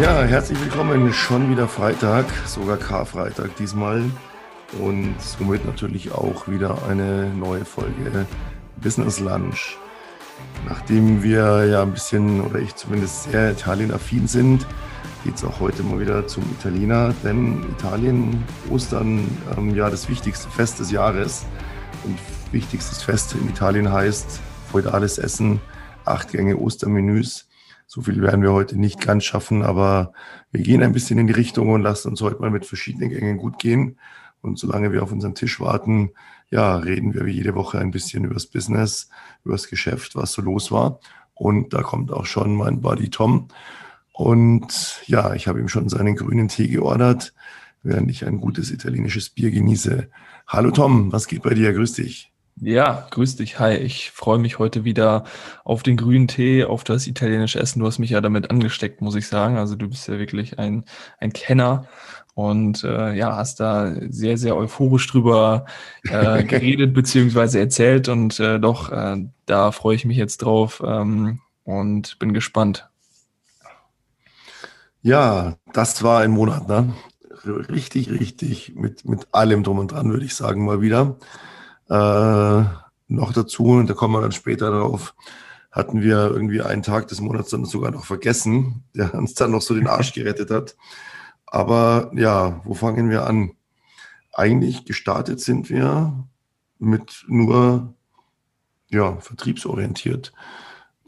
Ja, herzlich willkommen. Schon wieder Freitag, sogar Karfreitag diesmal. Und somit natürlich auch wieder eine neue Folge Business Lunch. Nachdem wir ja ein bisschen, oder ich zumindest sehr Italien-affin sind, geht es auch heute mal wieder zum Italiener. Denn Italien, Ostern, ähm, ja das wichtigste Fest des Jahres. Und wichtigstes Fest in Italien heißt feudales Essen, acht Gänge Ostermenüs. So viel werden wir heute nicht ganz schaffen, aber wir gehen ein bisschen in die Richtung und lassen uns heute mal mit verschiedenen Gängen gut gehen. Und solange wir auf unseren Tisch warten, ja, reden wir wie jede Woche ein bisschen über das Business, über das Geschäft, was so los war. Und da kommt auch schon mein Buddy Tom. Und ja, ich habe ihm schon seinen grünen Tee geordert, während ich ein gutes italienisches Bier genieße. Hallo Tom, was geht bei dir? Grüß dich. Ja, grüß dich. Hi, ich freue mich heute wieder auf den grünen Tee, auf das italienische Essen. Du hast mich ja damit angesteckt, muss ich sagen. Also du bist ja wirklich ein, ein Kenner und äh, ja, hast da sehr, sehr euphorisch drüber äh, geredet beziehungsweise erzählt und äh, doch, äh, da freue ich mich jetzt drauf ähm, und bin gespannt. Ja, das war ein Monat, ne? Richtig, richtig mit, mit allem drum und dran, würde ich sagen, mal wieder. Äh, noch dazu, und da kommen wir dann später drauf, hatten wir irgendwie einen Tag des Monats dann sogar noch vergessen, der uns dann noch so den Arsch gerettet hat. Aber ja, wo fangen wir an? Eigentlich gestartet sind wir mit nur ja, vertriebsorientiert.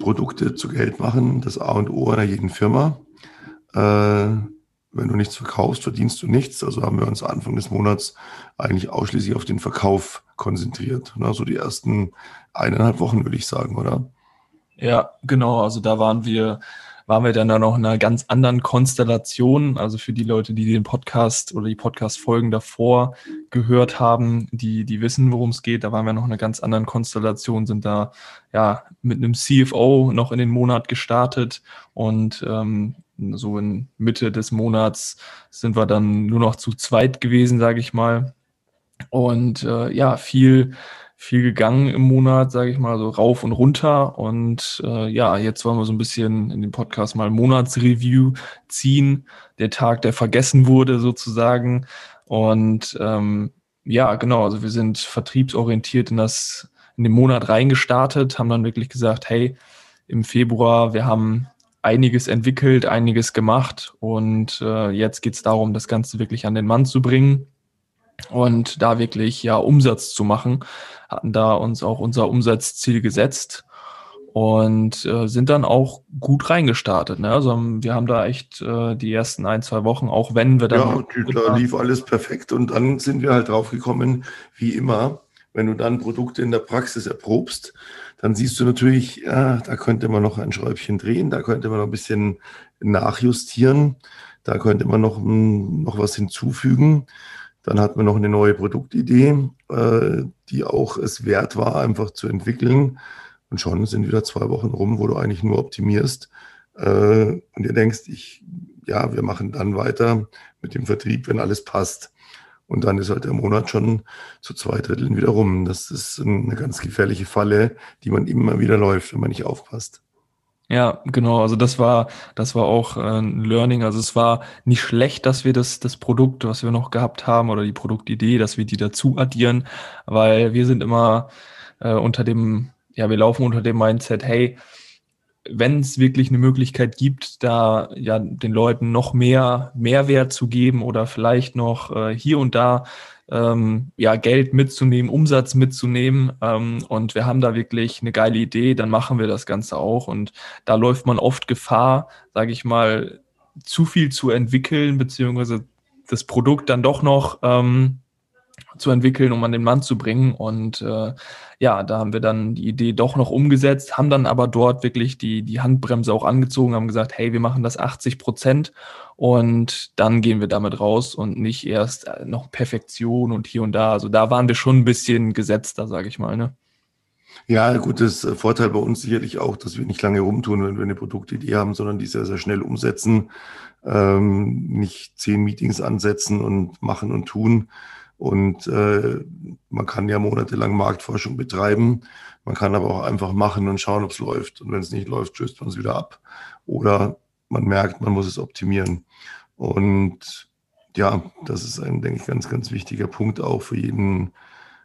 Produkte zu Geld machen, das A und O einer jeden Firma. Äh, wenn du nichts verkaufst, verdienst du nichts. Also haben wir uns Anfang des Monats eigentlich ausschließlich auf den Verkauf konzentriert. Na, so die ersten eineinhalb Wochen, würde ich sagen, oder? Ja, genau. Also da waren wir, waren wir dann da noch in einer ganz anderen Konstellation. Also für die Leute, die den Podcast oder die Podcast-Folgen davor gehört haben, die, die wissen, worum es geht. Da waren wir noch in einer ganz anderen Konstellation, sind da ja mit einem CFO noch in den Monat gestartet und ähm, so in Mitte des Monats sind wir dann nur noch zu zweit gewesen, sage ich mal. Und äh, ja, viel, viel gegangen im Monat, sage ich mal, so rauf und runter. Und äh, ja, jetzt wollen wir so ein bisschen in dem Podcast mal Monatsreview ziehen. Der Tag, der vergessen wurde sozusagen. Und ähm, ja, genau, also wir sind vertriebsorientiert in das, in den Monat reingestartet, haben dann wirklich gesagt, hey, im Februar, wir haben einiges entwickelt, einiges gemacht und äh, jetzt geht es darum, das Ganze wirklich an den Mann zu bringen und da wirklich ja Umsatz zu machen. Hatten da uns auch unser Umsatzziel gesetzt und äh, sind dann auch gut reingestartet. Ne? Also wir haben da echt äh, die ersten ein, zwei Wochen, auch wenn wir dann. Ja, da lief alles perfekt und dann sind wir halt draufgekommen, wie immer, wenn du dann Produkte in der Praxis erprobst, dann siehst du natürlich, ja, da könnte man noch ein Schräubchen drehen, da könnte man noch ein bisschen nachjustieren, da könnte man noch, hm, noch was hinzufügen. Dann hat man noch eine neue Produktidee, äh, die auch es wert war, einfach zu entwickeln. Und schon sind wieder zwei Wochen rum, wo du eigentlich nur optimierst. Äh, und ihr denkst, ich, ja, wir machen dann weiter mit dem Vertrieb, wenn alles passt. Und dann ist halt der Monat schon zu zwei Dritteln wieder rum. Das ist eine ganz gefährliche Falle, die man immer wieder läuft, wenn man nicht aufpasst. Ja, genau. Also das war, das war auch äh, ein Learning. Also es war nicht schlecht, dass wir das, das Produkt, was wir noch gehabt haben oder die Produktidee, dass wir die dazu addieren, weil wir sind immer äh, unter dem, ja, wir laufen unter dem Mindset, hey, wenn es wirklich eine Möglichkeit gibt, da ja den Leuten noch mehr Mehrwert zu geben oder vielleicht noch äh, hier und da ähm, ja Geld mitzunehmen, Umsatz mitzunehmen ähm, und wir haben da wirklich eine geile Idee, dann machen wir das Ganze auch. Und da läuft man oft Gefahr, sage ich mal, zu viel zu entwickeln beziehungsweise das Produkt dann doch noch ähm, zu entwickeln, um an den Mann zu bringen. Und äh, ja, da haben wir dann die Idee doch noch umgesetzt, haben dann aber dort wirklich die, die Handbremse auch angezogen, haben gesagt, hey, wir machen das 80 Prozent und dann gehen wir damit raus und nicht erst äh, noch Perfektion und hier und da. Also da waren wir schon ein bisschen gesetzter, sage ich mal. Ne? Ja, gut, das äh, Vorteil bei uns sicherlich auch, dass wir nicht lange rumtun, wenn wir eine Produktidee haben, sondern die sehr, sehr schnell umsetzen, ähm, nicht zehn Meetings ansetzen und machen und tun, und äh, man kann ja monatelang Marktforschung betreiben. Man kann aber auch einfach machen und schauen, ob es läuft. Und wenn es nicht läuft, stößt man es wieder ab. Oder man merkt, man muss es optimieren. Und ja, das ist ein, denke ich, ganz, ganz wichtiger Punkt auch für jeden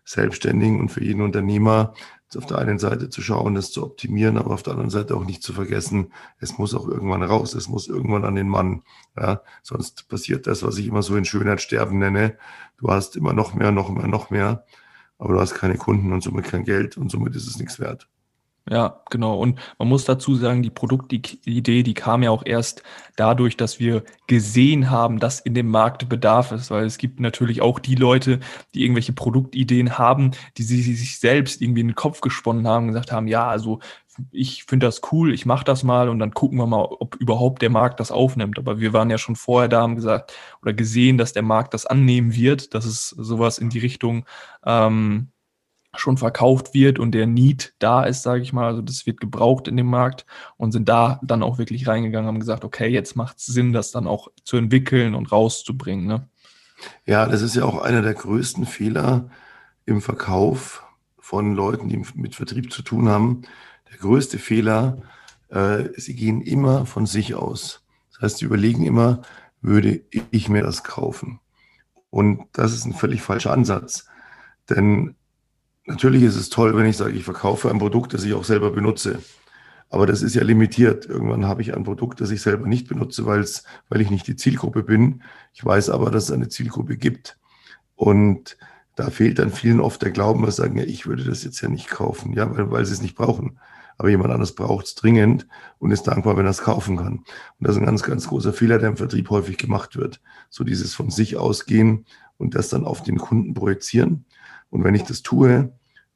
Selbstständigen und für jeden Unternehmer, auf der einen Seite zu schauen, das zu optimieren, aber auf der anderen Seite auch nicht zu vergessen, es muss auch irgendwann raus, es muss irgendwann an den Mann. Ja, sonst passiert das, was ich immer so in Schönheit sterben nenne. Du hast immer noch mehr, noch mehr, noch mehr, aber du hast keine Kunden und somit kein Geld und somit ist es nichts wert. Ja, genau. Und man muss dazu sagen, die Produktidee, die kam ja auch erst dadurch, dass wir gesehen haben, dass in dem Markt Bedarf ist, weil es gibt natürlich auch die Leute, die irgendwelche Produktideen haben, die sie sich selbst irgendwie in den Kopf gesponnen haben und gesagt haben, ja, also ich finde das cool, ich mache das mal und dann gucken wir mal, ob überhaupt der Markt das aufnimmt. Aber wir waren ja schon vorher da, haben gesagt oder gesehen, dass der Markt das annehmen wird, dass es sowas in die Richtung ähm, schon verkauft wird und der Need da ist, sage ich mal, also das wird gebraucht in dem Markt und sind da dann auch wirklich reingegangen, haben gesagt, okay, jetzt macht es Sinn, das dann auch zu entwickeln und rauszubringen. Ne? Ja, das ist ja auch einer der größten Fehler im Verkauf von Leuten, die mit Vertrieb zu tun haben. Der größte Fehler, äh, sie gehen immer von sich aus. Das heißt, sie überlegen immer, würde ich mir das kaufen? Und das ist ein völlig falscher Ansatz. Denn Natürlich ist es toll, wenn ich sage, ich verkaufe ein Produkt, das ich auch selber benutze. Aber das ist ja limitiert. Irgendwann habe ich ein Produkt, das ich selber nicht benutze, weil es, weil ich nicht die Zielgruppe bin. Ich weiß aber, dass es eine Zielgruppe gibt. Und da fehlt dann vielen oft der Glauben, dass sagen, ja, ich würde das jetzt ja nicht kaufen, ja, weil, weil sie es nicht brauchen. Aber jemand anderes braucht es dringend und ist dankbar, wenn er es kaufen kann. Und das ist ein ganz, ganz großer Fehler, der im Vertrieb häufig gemacht wird. So dieses von sich ausgehen und das dann auf den Kunden projizieren. Und wenn ich das tue,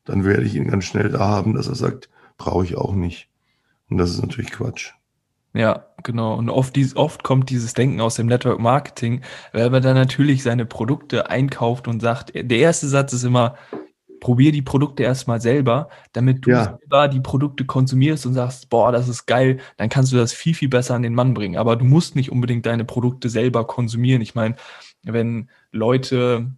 dann werde ich ihn ganz schnell da haben, dass er sagt, brauche ich auch nicht. Und das ist natürlich Quatsch. Ja, genau. Und oft, dies, oft kommt dieses Denken aus dem Network Marketing, weil man dann natürlich seine Produkte einkauft und sagt, der erste Satz ist immer, probier die Produkte erstmal selber, damit du ja. selber die Produkte konsumierst und sagst, boah, das ist geil, dann kannst du das viel, viel besser an den Mann bringen. Aber du musst nicht unbedingt deine Produkte selber konsumieren. Ich meine, wenn Leute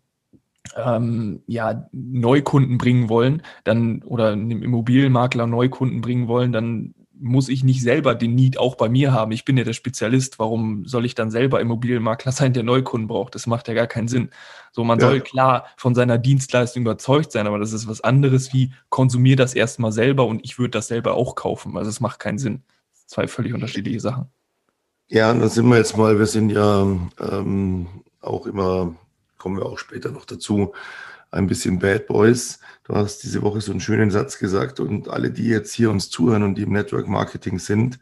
ähm, ja, Neukunden bringen wollen, dann oder einem Immobilienmakler Neukunden bringen wollen, dann muss ich nicht selber den Need auch bei mir haben. Ich bin ja der Spezialist. Warum soll ich dann selber Immobilienmakler sein, der Neukunden braucht? Das macht ja gar keinen Sinn. So, man ja. soll klar von seiner Dienstleistung überzeugt sein, aber das ist was anderes wie konsumier das erstmal selber und ich würde das selber auch kaufen. Also es macht keinen Sinn. Zwei völlig unterschiedliche Sachen. Ja, da sind wir jetzt mal, wir sind ja ähm, auch immer kommen wir auch später noch dazu, ein bisschen Bad Boys. Du hast diese Woche so einen schönen Satz gesagt und alle, die jetzt hier uns zuhören und die im Network Marketing sind,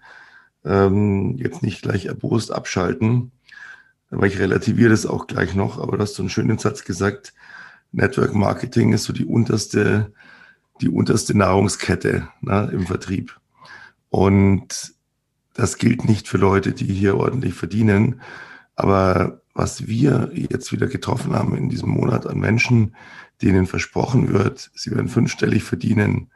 ähm, jetzt nicht gleich erbost abschalten, weil ich relativiere das auch gleich noch, aber du hast so einen schönen Satz gesagt, Network Marketing ist so die unterste, die unterste Nahrungskette ne, im Vertrieb. Und das gilt nicht für Leute, die hier ordentlich verdienen, aber was wir jetzt wieder getroffen haben in diesem Monat an Menschen, denen versprochen wird, sie werden fünfstellig verdienen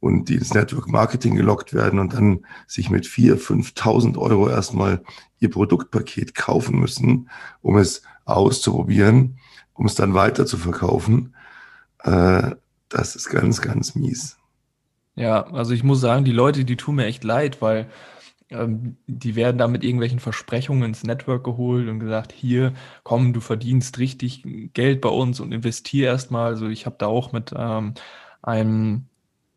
und die ins Network Marketing gelockt werden und dann sich mit vier, 5.000 Euro erstmal ihr Produktpaket kaufen müssen, um es auszuprobieren, um es dann weiter zu verkaufen. Äh, das ist ganz, ganz mies. Ja, also ich muss sagen, die Leute, die tun mir echt leid, weil die werden da mit irgendwelchen Versprechungen ins Network geholt und gesagt, hier, komm, du verdienst richtig Geld bei uns und investier erstmal. Also ich habe da auch mit ähm, einem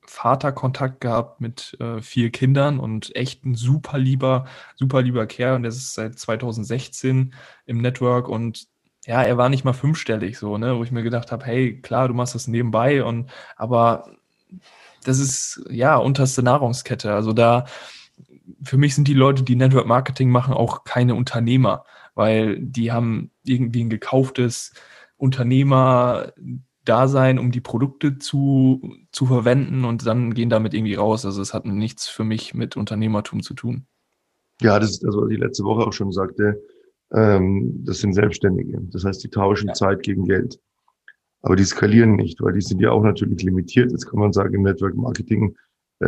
Vater Kontakt gehabt mit äh, vier Kindern und echt ein super lieber, super lieber Kerl und der ist seit 2016 im Network und ja, er war nicht mal fünfstellig so, ne, wo ich mir gedacht habe, hey, klar, du machst das nebenbei und aber das ist ja unterste Nahrungskette. Also da für mich sind die Leute, die Network Marketing machen, auch keine Unternehmer, weil die haben irgendwie ein gekauftes Unternehmer-Dasein, um die Produkte zu, zu verwenden und dann gehen damit irgendwie raus. Also es hat nichts für mich mit Unternehmertum zu tun. Ja, das ist das, was ich letzte Woche auch schon sagte. Ähm, das sind Selbstständige. Das heißt, die tauschen ja. Zeit gegen Geld. Aber die skalieren nicht, weil die sind ja auch natürlich limitiert. Jetzt kann man sagen, im Network Marketing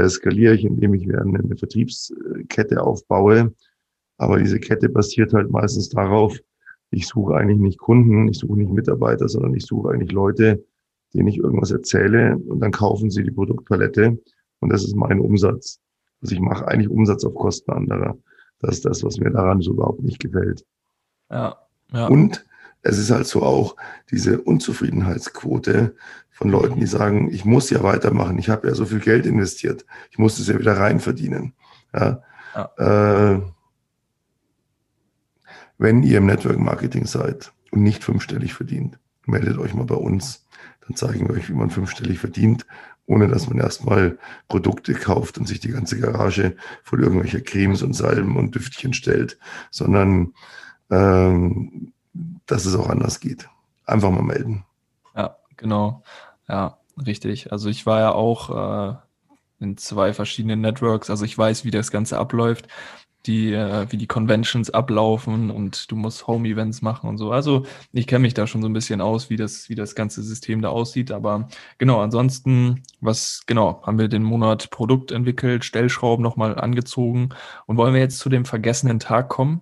skaliere ich, indem ich eine, eine Vertriebskette aufbaue. Aber diese Kette basiert halt meistens darauf, ich suche eigentlich nicht Kunden, ich suche nicht Mitarbeiter, sondern ich suche eigentlich Leute, denen ich irgendwas erzähle und dann kaufen sie die Produktpalette und das ist mein Umsatz. Also ich mache eigentlich Umsatz auf Kosten anderer. Das ist das, was mir daran so überhaupt nicht gefällt. Ja, ja. Und es ist halt so auch diese Unzufriedenheitsquote von Leuten, die sagen, ich muss ja weitermachen, ich habe ja so viel Geld investiert, ich muss es ja wieder rein verdienen. Ja? ja. Äh, wenn ihr im Network Marketing seid und nicht fünfstellig verdient, meldet euch mal bei uns. Dann zeigen wir euch, wie man fünfstellig verdient, ohne dass man erstmal Produkte kauft und sich die ganze Garage voll irgendwelcher Cremes und Salben und Düftchen stellt, sondern ähm, dass es auch anders geht. Einfach mal melden. Ja, genau. Ja, richtig. Also ich war ja auch äh, in zwei verschiedenen Networks. Also ich weiß, wie das Ganze abläuft, die, äh, wie die Conventions ablaufen und du musst Home-Events machen und so. Also ich kenne mich da schon so ein bisschen aus, wie das, wie das ganze System da aussieht. Aber genau, ansonsten, was, genau, haben wir den Monat Produkt entwickelt, Stellschrauben nochmal angezogen und wollen wir jetzt zu dem vergessenen Tag kommen?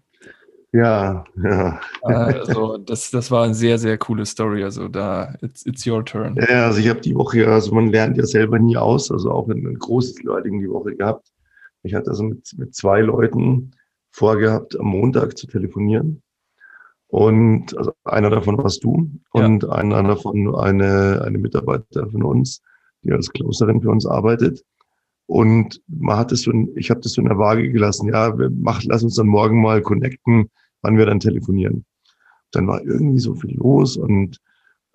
Ja, ja. Also das, das war eine sehr, sehr coole Story. Also da, it's, it's your turn. Ja, also ich habe die Woche, also man lernt ja selber nie aus, also auch ein, großes Learning die Woche gehabt. Ich hatte also mit, mit zwei Leuten vorgehabt, am Montag zu telefonieren. Und also einer davon warst du und ja. einer davon eine, eine Mitarbeiter von uns, die als Closerin für uns arbeitet. Und man hat es so, ich habe das so in der Waage gelassen, ja, mach, lass uns dann morgen mal connecten, wann wir dann telefonieren. Dann war irgendwie so viel los und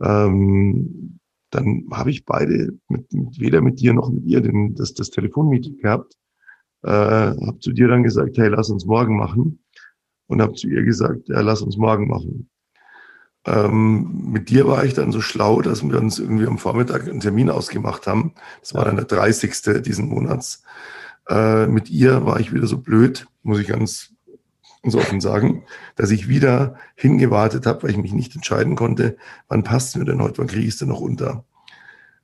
ähm, dann habe ich beide, mit, mit, weder mit dir noch mit ihr, den, das, das Telefonmeeting gehabt. Äh, habe zu dir dann gesagt, hey, lass uns morgen machen. Und habe zu ihr gesagt, ja, lass uns morgen machen. Ähm, mit dir war ich dann so schlau, dass wir uns irgendwie am Vormittag einen Termin ausgemacht haben. Das war dann der 30. diesen Monats. Äh, mit ihr war ich wieder so blöd, muss ich ganz, ganz offen sagen, dass ich wieder hingewartet habe, weil ich mich nicht entscheiden konnte, wann passt mir denn heute, wann kriege ich es denn noch unter.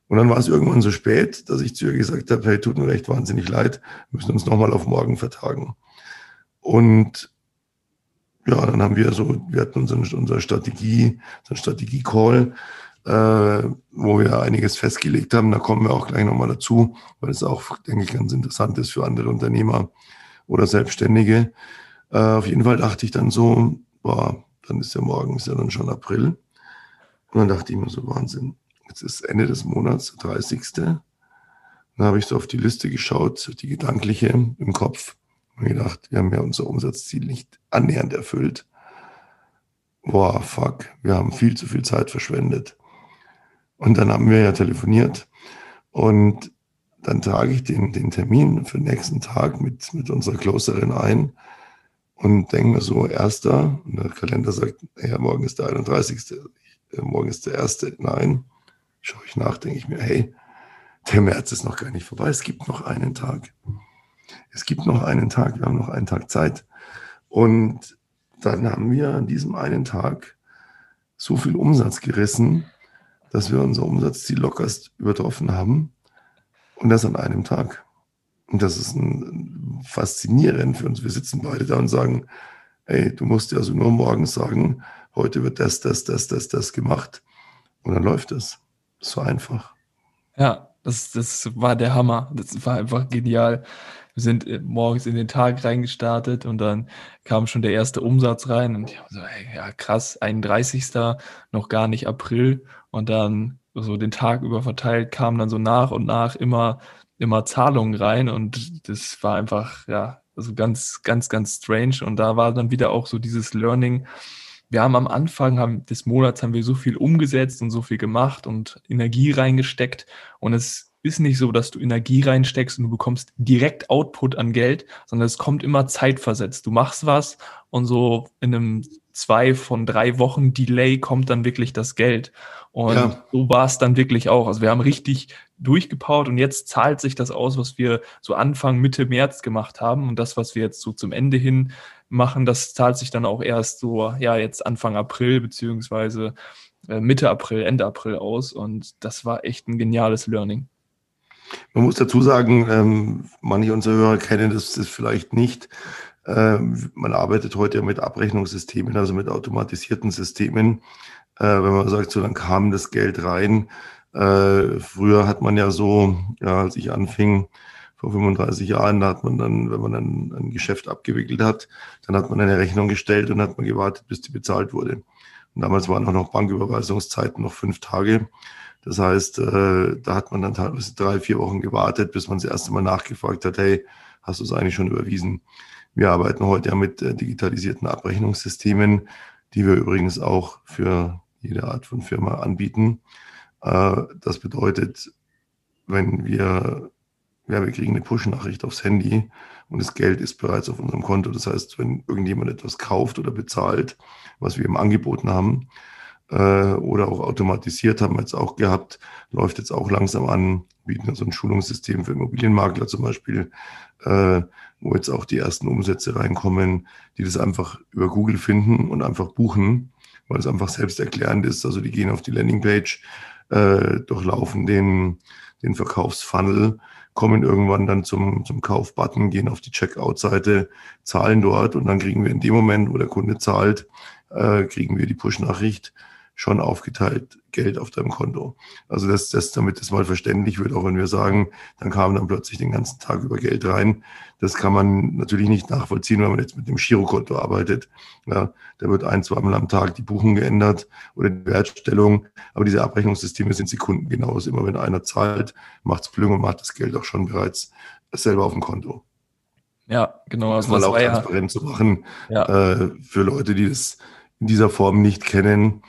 Und dann war es irgendwann so spät, dass ich zu ihr gesagt habe, hey, tut mir recht wahnsinnig leid, wir müssen uns nochmal auf morgen vertagen. Und ja, dann haben wir so, wir hatten unseren, unsere Strategie, unseren Strategie-Call, äh, wo wir einiges festgelegt haben. Da kommen wir auch gleich nochmal dazu, weil es auch, denke ich, ganz interessant ist für andere Unternehmer oder Selbstständige. Äh, auf jeden Fall dachte ich dann so, boah, dann ist ja morgen, ist ja dann schon April. Und dann dachte ich mir so, Wahnsinn, jetzt ist Ende des Monats, der 30. Dann habe ich so auf die Liste geschaut, die gedankliche im Kopf und gedacht, wir haben ja unser Umsatzziel nicht annähernd erfüllt. Boah, fuck, wir haben viel zu viel Zeit verschwendet. Und dann haben wir ja telefoniert und dann trage ich den, den Termin für den nächsten Tag mit, mit unserer Closerin ein und denke mir so, erster, und der Kalender sagt, ja, morgen ist der 31. Äh, morgen ist der erste. Nein, schaue ich nach, denke ich mir, hey, der März ist noch gar nicht vorbei, es gibt noch einen Tag es gibt noch einen Tag, wir haben noch einen Tag Zeit. Und dann haben wir an diesem einen Tag so viel Umsatz gerissen, dass wir unser Umsatzziel lockerst übertroffen haben. Und das an einem Tag. Und das ist ein, faszinierend für uns. Wir sitzen beide da und sagen, hey, du musst ja also nur morgens sagen, heute wird das, das, das, das, das gemacht. Und dann läuft es. So einfach. Ja, das, das war der Hammer. Das war einfach genial wir sind äh, morgens in den Tag reingestartet und dann kam schon der erste Umsatz rein und ich so, ey, ja krass, 31. noch gar nicht April und dann so den Tag über verteilt kamen dann so nach und nach immer immer Zahlungen rein und das war einfach ja also ganz ganz ganz strange und da war dann wieder auch so dieses Learning wir haben am Anfang haben, des Monats haben wir so viel umgesetzt und so viel gemacht und Energie reingesteckt und es ist nicht so, dass du Energie reinsteckst und du bekommst direkt Output an Geld, sondern es kommt immer zeitversetzt. Du machst was und so in einem zwei von drei Wochen Delay kommt dann wirklich das Geld. Und ja. so war es dann wirklich auch. Also wir haben richtig durchgepowert und jetzt zahlt sich das aus, was wir so Anfang, Mitte März gemacht haben. Und das, was wir jetzt so zum Ende hin machen, das zahlt sich dann auch erst so, ja, jetzt Anfang April beziehungsweise äh, Mitte April, Ende April aus. Und das war echt ein geniales Learning. Man muss dazu sagen, ähm, manche unserer Hörer kennen das, das vielleicht nicht. Ähm, man arbeitet heute mit Abrechnungssystemen, also mit automatisierten Systemen. Äh, wenn man sagt, so dann kam das Geld rein. Äh, früher hat man ja so, ja, als ich anfing, vor 35 Jahren, da hat man dann, wenn man ein, ein Geschäft abgewickelt hat, dann hat man eine Rechnung gestellt und hat man gewartet, bis die bezahlt wurde. Und damals waren auch noch Banküberweisungszeiten noch fünf Tage. Das heißt, äh, da hat man dann teilweise drei, vier Wochen gewartet, bis man das erste Mal nachgefragt hat, hey, hast du es eigentlich schon überwiesen? Wir arbeiten heute ja mit äh, digitalisierten Abrechnungssystemen, die wir übrigens auch für jede Art von Firma anbieten. Äh, das bedeutet, wenn wir, ja, wir kriegen eine Push-Nachricht aufs Handy und das Geld ist bereits auf unserem Konto. Das heißt, wenn irgendjemand etwas kauft oder bezahlt, was wir ihm angeboten haben, oder auch automatisiert haben wir jetzt auch gehabt, läuft jetzt auch langsam an, bieten so ein Schulungssystem für Immobilienmakler zum Beispiel, äh, wo jetzt auch die ersten Umsätze reinkommen, die das einfach über Google finden und einfach buchen, weil es einfach selbsterklärend ist. Also die gehen auf die Landingpage, äh, durchlaufen den, den Verkaufsfunnel, kommen irgendwann dann zum, zum Kaufbutton, gehen auf die Checkout-Seite, zahlen dort und dann kriegen wir in dem Moment, wo der Kunde zahlt, äh, kriegen wir die Push-Nachricht schon aufgeteilt Geld auf deinem Konto. Also das, das, damit das mal verständlich wird, auch wenn wir sagen, dann kam dann plötzlich den ganzen Tag über Geld rein. Das kann man natürlich nicht nachvollziehen, wenn man jetzt mit dem Girokonto arbeitet. Ja, da wird ein, zweimal am Tag die Buchung geändert oder die Wertstellung. Aber diese Abrechnungssysteme sind sekundengenau. Also immer wenn einer zahlt, macht es Plüng und macht das Geld auch schon bereits selber auf dem Konto. Ja, genau. Also mal auch transparent ja, zu machen ja. äh, für Leute, die das in dieser Form nicht kennen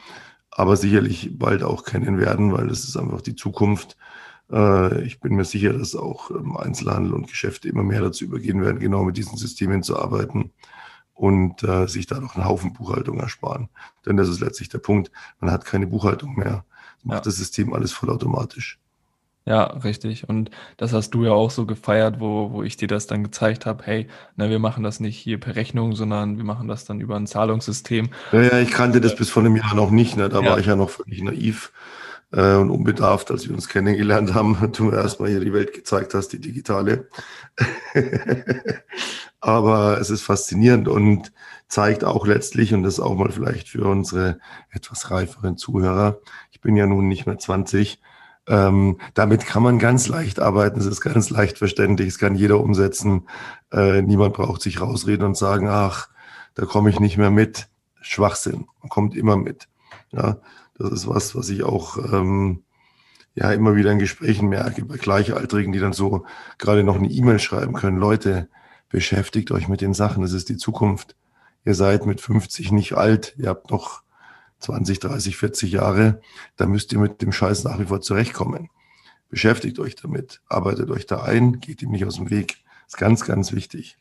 aber sicherlich bald auch kennen werden, weil das ist einfach die Zukunft. Äh, ich bin mir sicher, dass auch Einzelhandel und Geschäfte immer mehr dazu übergehen werden, genau mit diesen Systemen zu arbeiten und äh, sich da noch einen Haufen Buchhaltung ersparen. Denn das ist letztlich der Punkt, man hat keine Buchhaltung mehr. macht ja. das System alles vollautomatisch. Ja, richtig. Und das hast du ja auch so gefeiert, wo, wo ich dir das dann gezeigt habe, hey, na, wir machen das nicht hier per Rechnung, sondern wir machen das dann über ein Zahlungssystem. Ja, ja, ich kannte das bis vor einem Jahr noch nicht. Ne? Da ja. war ich ja noch völlig naiv äh, und unbedarft, als wir uns kennengelernt haben. Du mir erstmal hier die Welt gezeigt hast, die digitale. Aber es ist faszinierend und zeigt auch letztlich, und das auch mal vielleicht für unsere etwas reiferen Zuhörer, ich bin ja nun nicht mehr 20, ähm, damit kann man ganz leicht arbeiten, es ist ganz leicht verständlich, es kann jeder umsetzen. Äh, niemand braucht sich rausreden und sagen, ach, da komme ich nicht mehr mit. Schwachsinn, man kommt immer mit. Ja, das ist was, was ich auch ähm, ja immer wieder in Gesprächen merke bei Gleichaltrigen, die dann so gerade noch eine E-Mail schreiben können. Leute, beschäftigt euch mit den Sachen, es ist die Zukunft. Ihr seid mit 50 nicht alt, ihr habt noch 20, 30, 40 Jahre, da müsst ihr mit dem Scheiß nach wie vor zurechtkommen. Beschäftigt euch damit, arbeitet euch da ein, geht ihm nicht aus dem Weg. Ist ganz, ganz wichtig.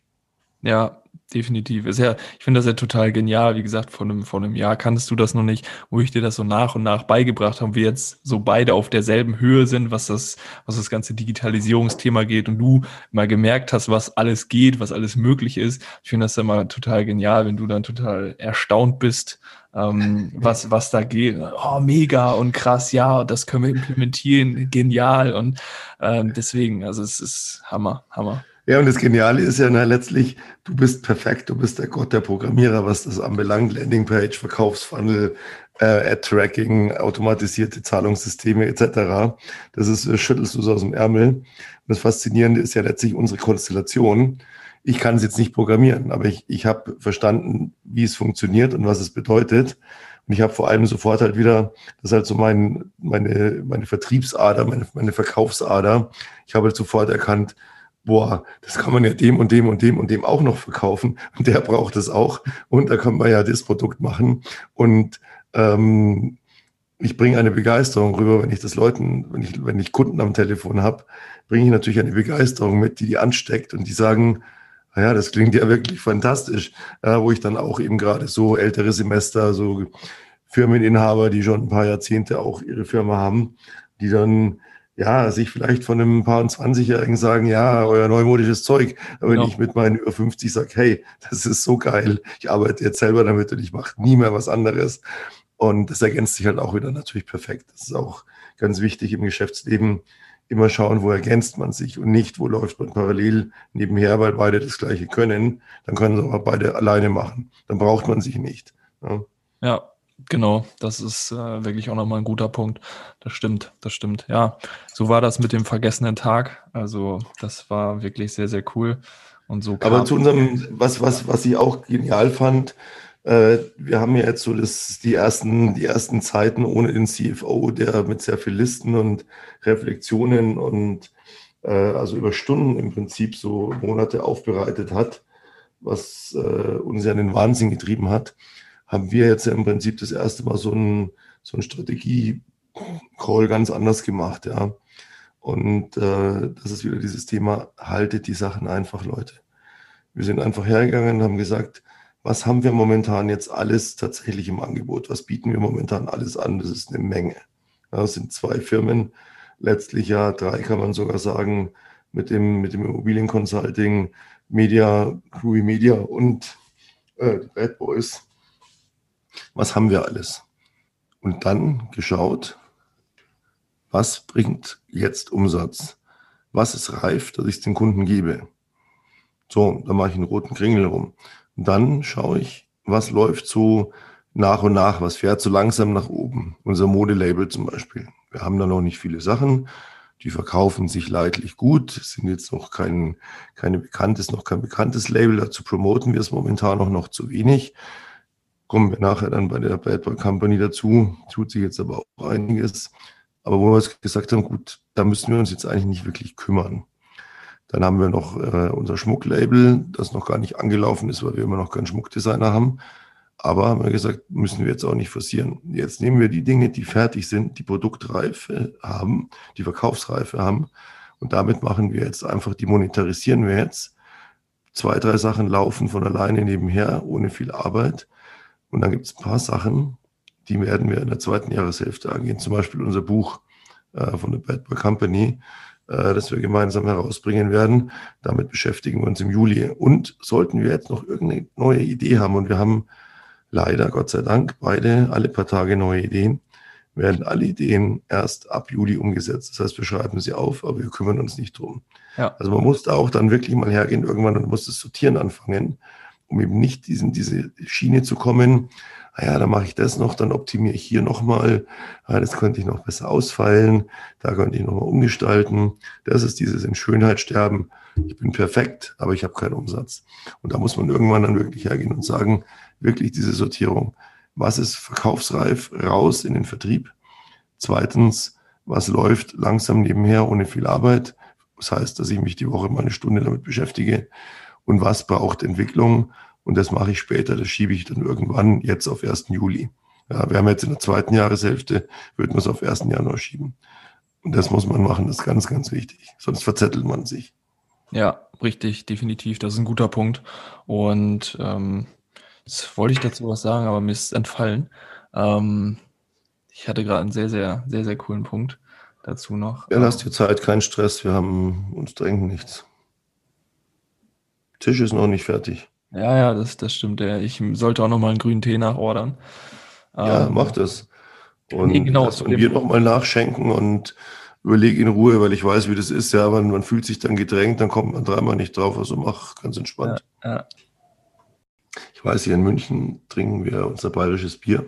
Ja, definitiv. Ist ja, ich finde das ja total genial. Wie gesagt, vor einem, vor einem Jahr kanntest du das noch nicht, wo ich dir das so nach und nach beigebracht habe, wir jetzt so beide auf derselben Höhe sind, was das, was das ganze Digitalisierungsthema geht und du mal gemerkt hast, was alles geht, was alles möglich ist. Ich finde das ja mal total genial, wenn du dann total erstaunt bist, ähm, was, was da geht. Oh, mega und krass, ja, das können wir implementieren, genial. Und ähm, deswegen, also es ist Hammer, Hammer. Ja, und das Geniale ist ja na, letztlich, du bist perfekt, du bist der Gott der Programmierer, was das anbelangt. Landingpage, Verkaufsfunnel, äh, Ad-Tracking, automatisierte Zahlungssysteme etc. Das ist, äh, schüttelst du so aus dem Ärmel. Und das Faszinierende ist ja letztlich unsere Konstellation. Ich kann es jetzt nicht programmieren, aber ich, ich habe verstanden, wie es funktioniert und was es bedeutet. Und ich habe vor allem sofort halt wieder, das ist halt so mein, meine, meine Vertriebsader, meine, meine Verkaufsader. Ich habe halt sofort erkannt, boah, das kann man ja dem und dem und dem und dem auch noch verkaufen. Und der braucht es auch. Und da kann man ja das Produkt machen. Und ähm, ich bringe eine Begeisterung rüber, wenn ich das Leuten, wenn ich, wenn ich Kunden am Telefon habe, bringe ich natürlich eine Begeisterung mit, die die ansteckt und die sagen, naja, das klingt ja wirklich fantastisch, ja, wo ich dann auch eben gerade so ältere Semester, so Firmeninhaber, die schon ein paar Jahrzehnte auch ihre Firma haben, die dann ja, sich vielleicht von einem paar 20-Jährigen sagen, ja, euer neumodisches Zeug. Aber wenn genau. ich mit meinen über 50 sage, hey, das ist so geil, ich arbeite jetzt selber damit und ich mache nie mehr was anderes. Und das ergänzt sich halt auch wieder natürlich perfekt. Das ist auch ganz wichtig im Geschäftsleben. Immer schauen, wo ergänzt man sich und nicht, wo läuft man parallel nebenher, weil beide das Gleiche können. Dann können sie aber beide alleine machen. Dann braucht man sich nicht. Ja, ja Genau, das ist äh, wirklich auch nochmal ein guter Punkt. Das stimmt, das stimmt. Ja, so war das mit dem vergessenen Tag. Also das war wirklich sehr, sehr cool. Und so Aber zu unserem, was, was, was ich auch genial fand, äh, wir haben ja jetzt so das, die, ersten, die ersten Zeiten ohne den CFO, der mit sehr viel Listen und Reflexionen und äh, also über Stunden im Prinzip so Monate aufbereitet hat, was äh, uns ja in den Wahnsinn getrieben hat, haben wir jetzt im Prinzip das erste Mal so ein, so ein Strategie-Call ganz anders gemacht, ja. Und äh, das ist wieder dieses Thema, haltet die Sachen einfach, Leute. Wir sind einfach hergegangen und haben gesagt, was haben wir momentan jetzt alles tatsächlich im Angebot? Was bieten wir momentan alles an? Das ist eine Menge. Ja, das sind zwei Firmen, letztlich ja drei kann man sogar sagen, mit dem, mit dem Immobilienconsulting, Media, Crewy Media und äh, Bad Boys. Was haben wir alles? Und dann geschaut, was bringt jetzt Umsatz? Was ist reif, dass ich es den Kunden gebe? So, da mache ich einen roten Kringel rum. Und dann schaue ich, was läuft so nach und nach, was fährt so langsam nach oben. Unser Modelabel zum Beispiel. Wir haben da noch nicht viele Sachen. Die verkaufen sich leidlich gut, sind jetzt noch kein, keine bekanntes, noch kein bekanntes Label. Dazu promoten wir es momentan noch, noch zu wenig. Kommen wir nachher dann bei der Bad Boy Company dazu. Tut sich jetzt aber auch einiges. Aber wo wir gesagt haben, gut, da müssen wir uns jetzt eigentlich nicht wirklich kümmern. Dann haben wir noch äh, unser Schmucklabel, das noch gar nicht angelaufen ist, weil wir immer noch keinen Schmuckdesigner haben. Aber haben wir gesagt, müssen wir jetzt auch nicht forcieren. Jetzt nehmen wir die Dinge, die fertig sind, die Produktreife haben, die Verkaufsreife haben. Und damit machen wir jetzt einfach, die monetarisieren wir jetzt. Zwei, drei Sachen laufen von alleine nebenher, ohne viel Arbeit. Und dann gibt es ein paar Sachen, die werden wir in der zweiten Jahreshälfte angehen. Zum Beispiel unser Buch äh, von der Bad Boy Company äh, das wir gemeinsam herausbringen werden. Damit beschäftigen wir uns im Juli. Und sollten wir jetzt noch irgendeine neue Idee haben, und wir haben leider, Gott sei Dank, beide alle paar Tage neue Ideen, werden alle Ideen erst ab Juli umgesetzt. Das heißt, wir schreiben sie auf, aber wir kümmern uns nicht drum. Ja. Also man muss da auch dann wirklich mal hergehen irgendwann und muss das Sortieren anfangen, um eben nicht diesen, diese Schiene zu kommen, ah ja, dann mache ich das noch, dann optimiere ich hier nochmal, ah, das könnte ich noch besser ausfeilen, da könnte ich nochmal umgestalten. Das ist dieses in Schönheit sterben. Ich bin perfekt, aber ich habe keinen Umsatz. Und da muss man irgendwann dann wirklich hergehen und sagen, wirklich diese Sortierung. Was ist verkaufsreif raus in den Vertrieb? Zweitens, was läuft langsam nebenher ohne viel Arbeit? Das heißt, dass ich mich die Woche mal eine Stunde damit beschäftige. Und was braucht Entwicklung? Und das mache ich später, das schiebe ich dann irgendwann jetzt auf 1. Juli. Ja, wir haben jetzt in der zweiten Jahreshälfte, würden wir es auf 1. Januar schieben. Und das muss man machen, das ist ganz, ganz wichtig. Sonst verzettelt man sich. Ja, richtig, definitiv. Das ist ein guter Punkt. Und ähm, jetzt wollte ich dazu was sagen, aber mir ist entfallen. Ähm, ich hatte gerade einen sehr, sehr, sehr, sehr coolen Punkt dazu noch. Ja, lass dir Zeit, kein Stress. Wir haben uns drängen nichts. Tisch ist noch nicht fertig. Ja, ja, das, das stimmt. Ja. Ich sollte auch noch mal einen grünen Tee nachordern. Ja, ähm, mach das. Und, nee, genau, und wir nochmal nachschenken und überlege in Ruhe, weil ich weiß, wie das ist. Ja, man, man fühlt sich dann gedrängt, dann kommt man dreimal nicht drauf. Also mach ganz entspannt. Ja, ja. Ich weiß, hier in München trinken wir unser bayerisches Bier.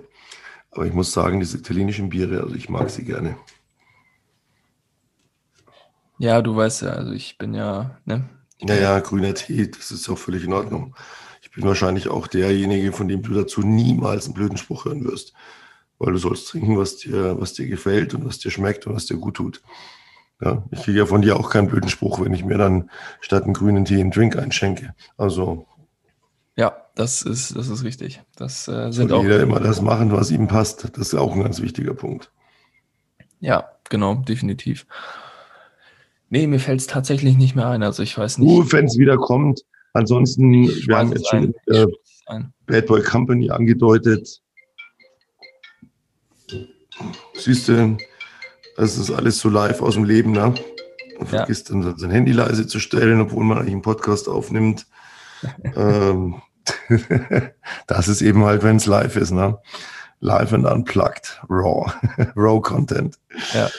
Aber ich muss sagen, diese italienischen Biere, also ich mag sie gerne. Ja, du weißt ja, also ich bin ja, ne, naja, grüner Tee, das ist auch völlig in Ordnung. Ich bin wahrscheinlich auch derjenige, von dem du dazu niemals einen blöden Spruch hören wirst. Weil du sollst trinken, was dir, was dir gefällt und was dir schmeckt und was dir gut tut. Ja, ich kriege ja von dir auch keinen blöden Spruch, wenn ich mir dann statt einen grünen Tee einen Drink einschenke. Also. Ja, das ist, das ist richtig. Das äh, sind auch. Jeder immer das machen, was ihm passt. Das ist auch ein ganz wichtiger Punkt. Ja, genau, definitiv. Nee, mir fällt es tatsächlich nicht mehr ein. Also ich weiß nicht. Nur wenn es wieder kommt. Ansonsten, wir haben jetzt schon äh, Bad Boy Company angedeutet. Siehst du, das ist alles so live aus dem Leben, ne? Man ja. vergisst dann sein Handy leise zu stellen, obwohl man eigentlich einen Podcast aufnimmt. ähm, das ist eben halt, wenn es live ist, ne? Live and unplugged, raw, raw Content. Ja,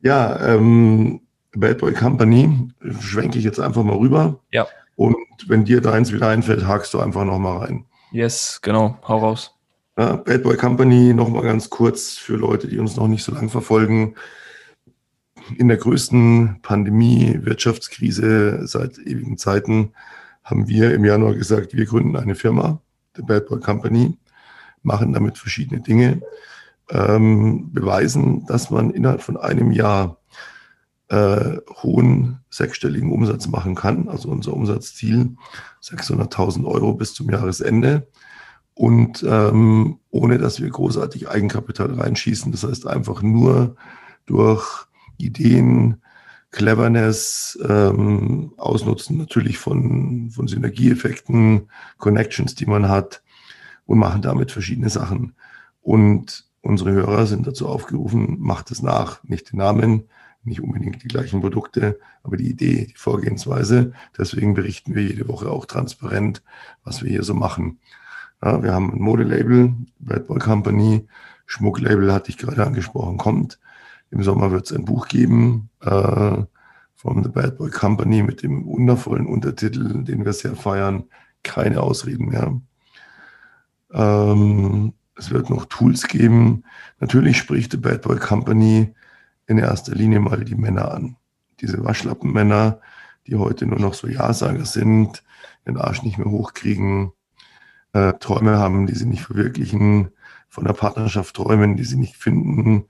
ja ähm, Bad Boy Company schwenke ich jetzt einfach mal rüber. Ja. Und wenn dir deins wieder einfällt, hakst du einfach noch mal rein. Yes, genau. Hau raus. Ja, Bad Boy Company, nochmal ganz kurz für Leute, die uns noch nicht so lange verfolgen. In der größten Pandemie, Wirtschaftskrise seit ewigen Zeiten haben wir im Januar gesagt, wir gründen eine Firma, The Bad Boy Company, machen damit verschiedene Dinge, ähm, beweisen, dass man innerhalb von einem Jahr äh, hohen sechsstelligen Umsatz machen kann. Also unser Umsatzziel 600.000 Euro bis zum Jahresende. Und ähm, ohne dass wir großartig Eigenkapital reinschießen. Das heißt einfach nur durch Ideen, Cleverness, ähm, Ausnutzen natürlich von, von Synergieeffekten, Connections, die man hat und machen damit verschiedene Sachen. Und unsere Hörer sind dazu aufgerufen, macht es nach, nicht den Namen, nicht unbedingt die gleichen Produkte, aber die Idee, die Vorgehensweise. Deswegen berichten wir jede Woche auch transparent, was wir hier so machen. Ja, wir haben ein Modelabel, Bad Boy Company, Schmucklabel hatte ich gerade angesprochen, kommt. Im Sommer wird es ein Buch geben äh, von The Bad Boy Company mit dem wundervollen Untertitel, den wir sehr feiern. Keine Ausreden mehr. Ähm, es wird noch Tools geben. Natürlich spricht The Bad Boy Company in erster Linie mal die Männer an. Diese Waschlappenmänner, die heute nur noch so Ja-Sager sind, den Arsch nicht mehr hochkriegen, äh, Träume haben, die sie nicht verwirklichen, von der Partnerschaft träumen, die sie nicht finden,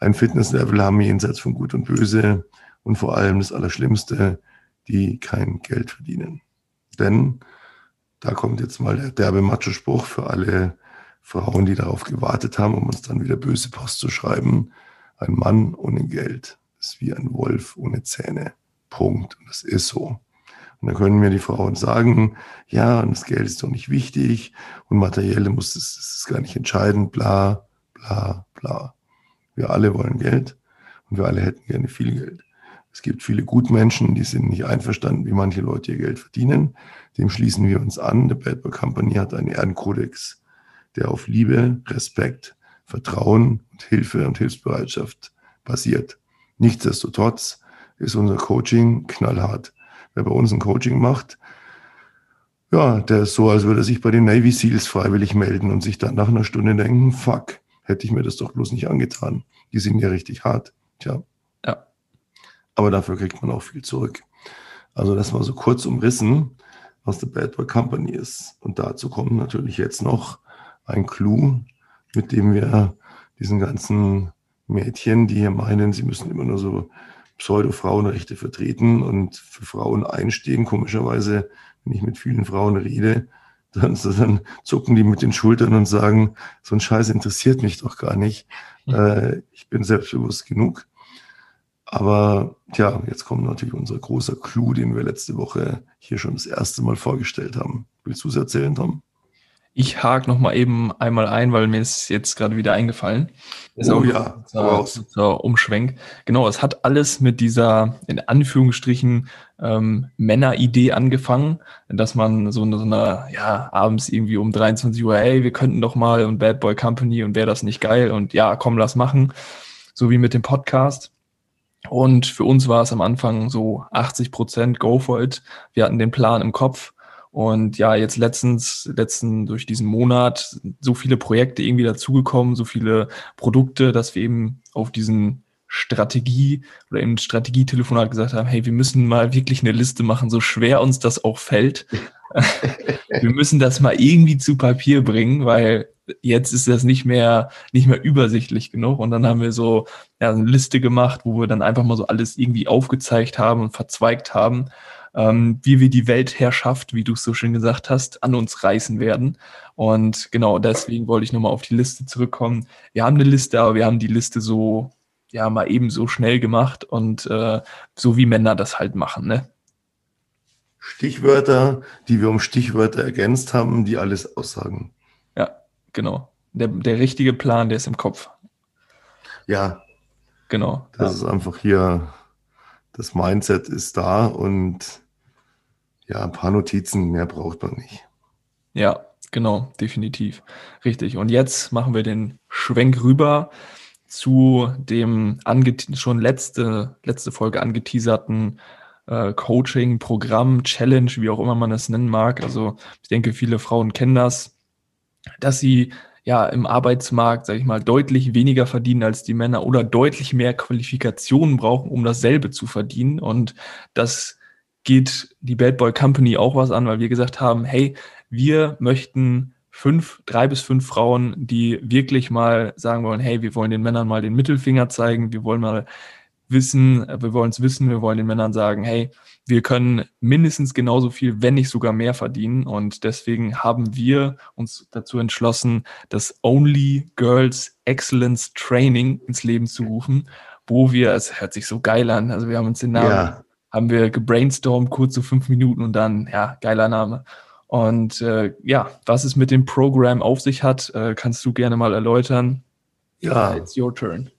ein Fitnesslevel haben jenseits von Gut und Böse und vor allem das Allerschlimmste, die kein Geld verdienen. Denn da kommt jetzt mal der derbe Macho-Spruch für alle Frauen, die darauf gewartet haben, um uns dann wieder böse Post zu schreiben. Ein Mann ohne Geld ist wie ein Wolf ohne Zähne. Punkt. Und das ist so. Und dann können mir die Frauen sagen, ja, das Geld ist doch nicht wichtig und materielle muss, das, das ist gar nicht entscheidend, bla, bla, bla. Wir alle wollen Geld und wir alle hätten gerne viel Geld. Es gibt viele Gutmenschen, die sind nicht einverstanden, wie manche Leute ihr Geld verdienen. Dem schließen wir uns an. Der Bad Boy Company hat einen Ehrenkodex, der auf Liebe, Respekt, Vertrauen und Hilfe und Hilfsbereitschaft basiert. Nichtsdestotrotz ist unser Coaching knallhart. Wer bei uns ein Coaching macht, ja, der ist so, als würde er sich bei den Navy Seals freiwillig melden und sich dann nach einer Stunde denken, fuck, hätte ich mir das doch bloß nicht angetan. Die sind ja richtig hart. Tja. Ja. Aber dafür kriegt man auch viel zurück. Also das war so kurz umrissen, was The Bad Boy Company ist. Und dazu kommt natürlich jetzt noch ein Clou, mit dem wir diesen ganzen Mädchen, die hier meinen, sie müssen immer nur so Pseudo-Frauenrechte vertreten und für Frauen einstehen. Komischerweise, wenn ich mit vielen Frauen rede, dann, dann zucken die mit den Schultern und sagen, so ein Scheiß interessiert mich doch gar nicht. Äh, ich bin selbstbewusst genug. Aber ja, jetzt kommt natürlich unser großer Clou, den wir letzte Woche hier schon das erste Mal vorgestellt haben. Willst du es erzählen, Tom? Ich hake noch mal eben einmal ein, weil mir ist jetzt gerade wieder eingefallen. Ist oh auch ja, unser Umschwenk. Genau, es hat alles mit dieser, in Anführungsstrichen, ähm, Männeridee angefangen, dass man so, so eine, ja, abends irgendwie um 23 Uhr, hey, wir könnten doch mal und Bad Boy Company und wäre das nicht geil und ja, komm, lass machen. So wie mit dem Podcast. Und für uns war es am Anfang so 80 Prozent Go for it. Wir hatten den Plan im Kopf und ja, jetzt letztens, letzten durch diesen Monat so viele Projekte irgendwie dazugekommen, so viele Produkte, dass wir eben auf diesen Strategie oder im Strategietelefonat gesagt haben, hey, wir müssen mal wirklich eine Liste machen, so schwer uns das auch fällt. wir müssen das mal irgendwie zu Papier bringen, weil jetzt ist das nicht mehr, nicht mehr übersichtlich genug. Und dann haben wir so ja, eine Liste gemacht, wo wir dann einfach mal so alles irgendwie aufgezeigt haben und verzweigt haben ähm, wie wir die Weltherrschaft, wie du es so schön gesagt hast, an uns reißen werden. Und genau deswegen wollte ich nochmal auf die Liste zurückkommen. Wir haben eine Liste, aber wir haben die Liste so, ja, mal eben so schnell gemacht und äh, so wie Männer das halt machen, ne? Stichwörter, die wir um Stichwörter ergänzt haben, die alles aussagen. Ja, genau. Der, der richtige Plan, der ist im Kopf. Ja. Genau. Das ja. ist einfach hier das Mindset ist da und ja, ein paar Notizen mehr braucht man nicht. Ja, genau, definitiv. Richtig. Und jetzt machen wir den Schwenk rüber zu dem schon letzte, letzte Folge angeteaserten äh, Coaching, Programm, Challenge, wie auch immer man es nennen mag. Also ich denke, viele Frauen kennen das, dass sie ja im Arbeitsmarkt, sage ich mal, deutlich weniger verdienen als die Männer oder deutlich mehr Qualifikationen brauchen, um dasselbe zu verdienen. Und das geht die Bad Boy Company auch was an, weil wir gesagt haben, hey, wir möchten fünf, drei bis fünf Frauen, die wirklich mal sagen wollen, hey, wir wollen den Männern mal den Mittelfinger zeigen, wir wollen mal wissen, wir wollen es wissen, wir wollen den Männern sagen, hey, wir können mindestens genauso viel, wenn nicht sogar mehr verdienen. Und deswegen haben wir uns dazu entschlossen, das Only Girls Excellence Training ins Leben zu rufen, wo wir, es hört sich so geil an, also wir haben uns den Namen, ja. haben wir gebrainstormt, kurz so fünf Minuten und dann, ja, geiler Name. Und äh, ja, was es mit dem Programm auf sich hat, äh, kannst du gerne mal erläutern. Ja. It's your turn.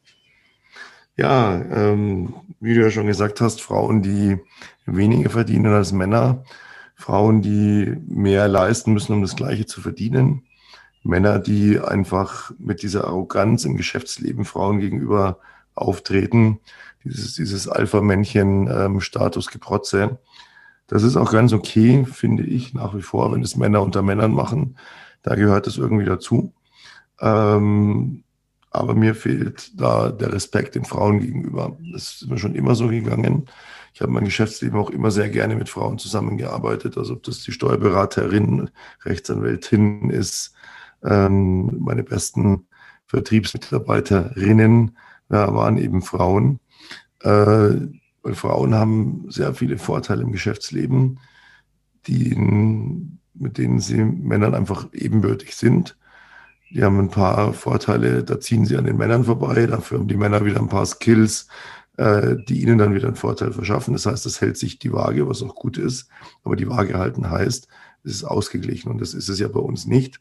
Ja, ähm, wie du ja schon gesagt hast, Frauen, die weniger verdienen als Männer, Frauen, die mehr leisten müssen, um das Gleiche zu verdienen, Männer, die einfach mit dieser Arroganz im Geschäftsleben Frauen gegenüber auftreten, dieses, dieses Alpha-Männchen-Status-Geprotze. Ähm, das ist auch ganz okay, finde ich, nach wie vor, wenn es Männer unter Männern machen. Da gehört es irgendwie dazu. Ähm, aber mir fehlt da der Respekt den Frauen gegenüber. Das ist mir schon immer so gegangen. Ich habe mein Geschäftsleben auch immer sehr gerne mit Frauen zusammengearbeitet. Also ob das die Steuerberaterin, Rechtsanwältin ist, ähm, meine besten Vertriebsmitarbeiterinnen ja, waren eben Frauen. Äh, weil Frauen haben sehr viele Vorteile im Geschäftsleben, die, mit denen sie Männern einfach ebenbürtig sind. Die haben ein paar Vorteile, da ziehen sie an den Männern vorbei, dafür haben die Männer wieder ein paar Skills, äh, die ihnen dann wieder einen Vorteil verschaffen. Das heißt, das hält sich die Waage, was auch gut ist. Aber die Waage halten heißt, es ist ausgeglichen und das ist es ja bei uns nicht.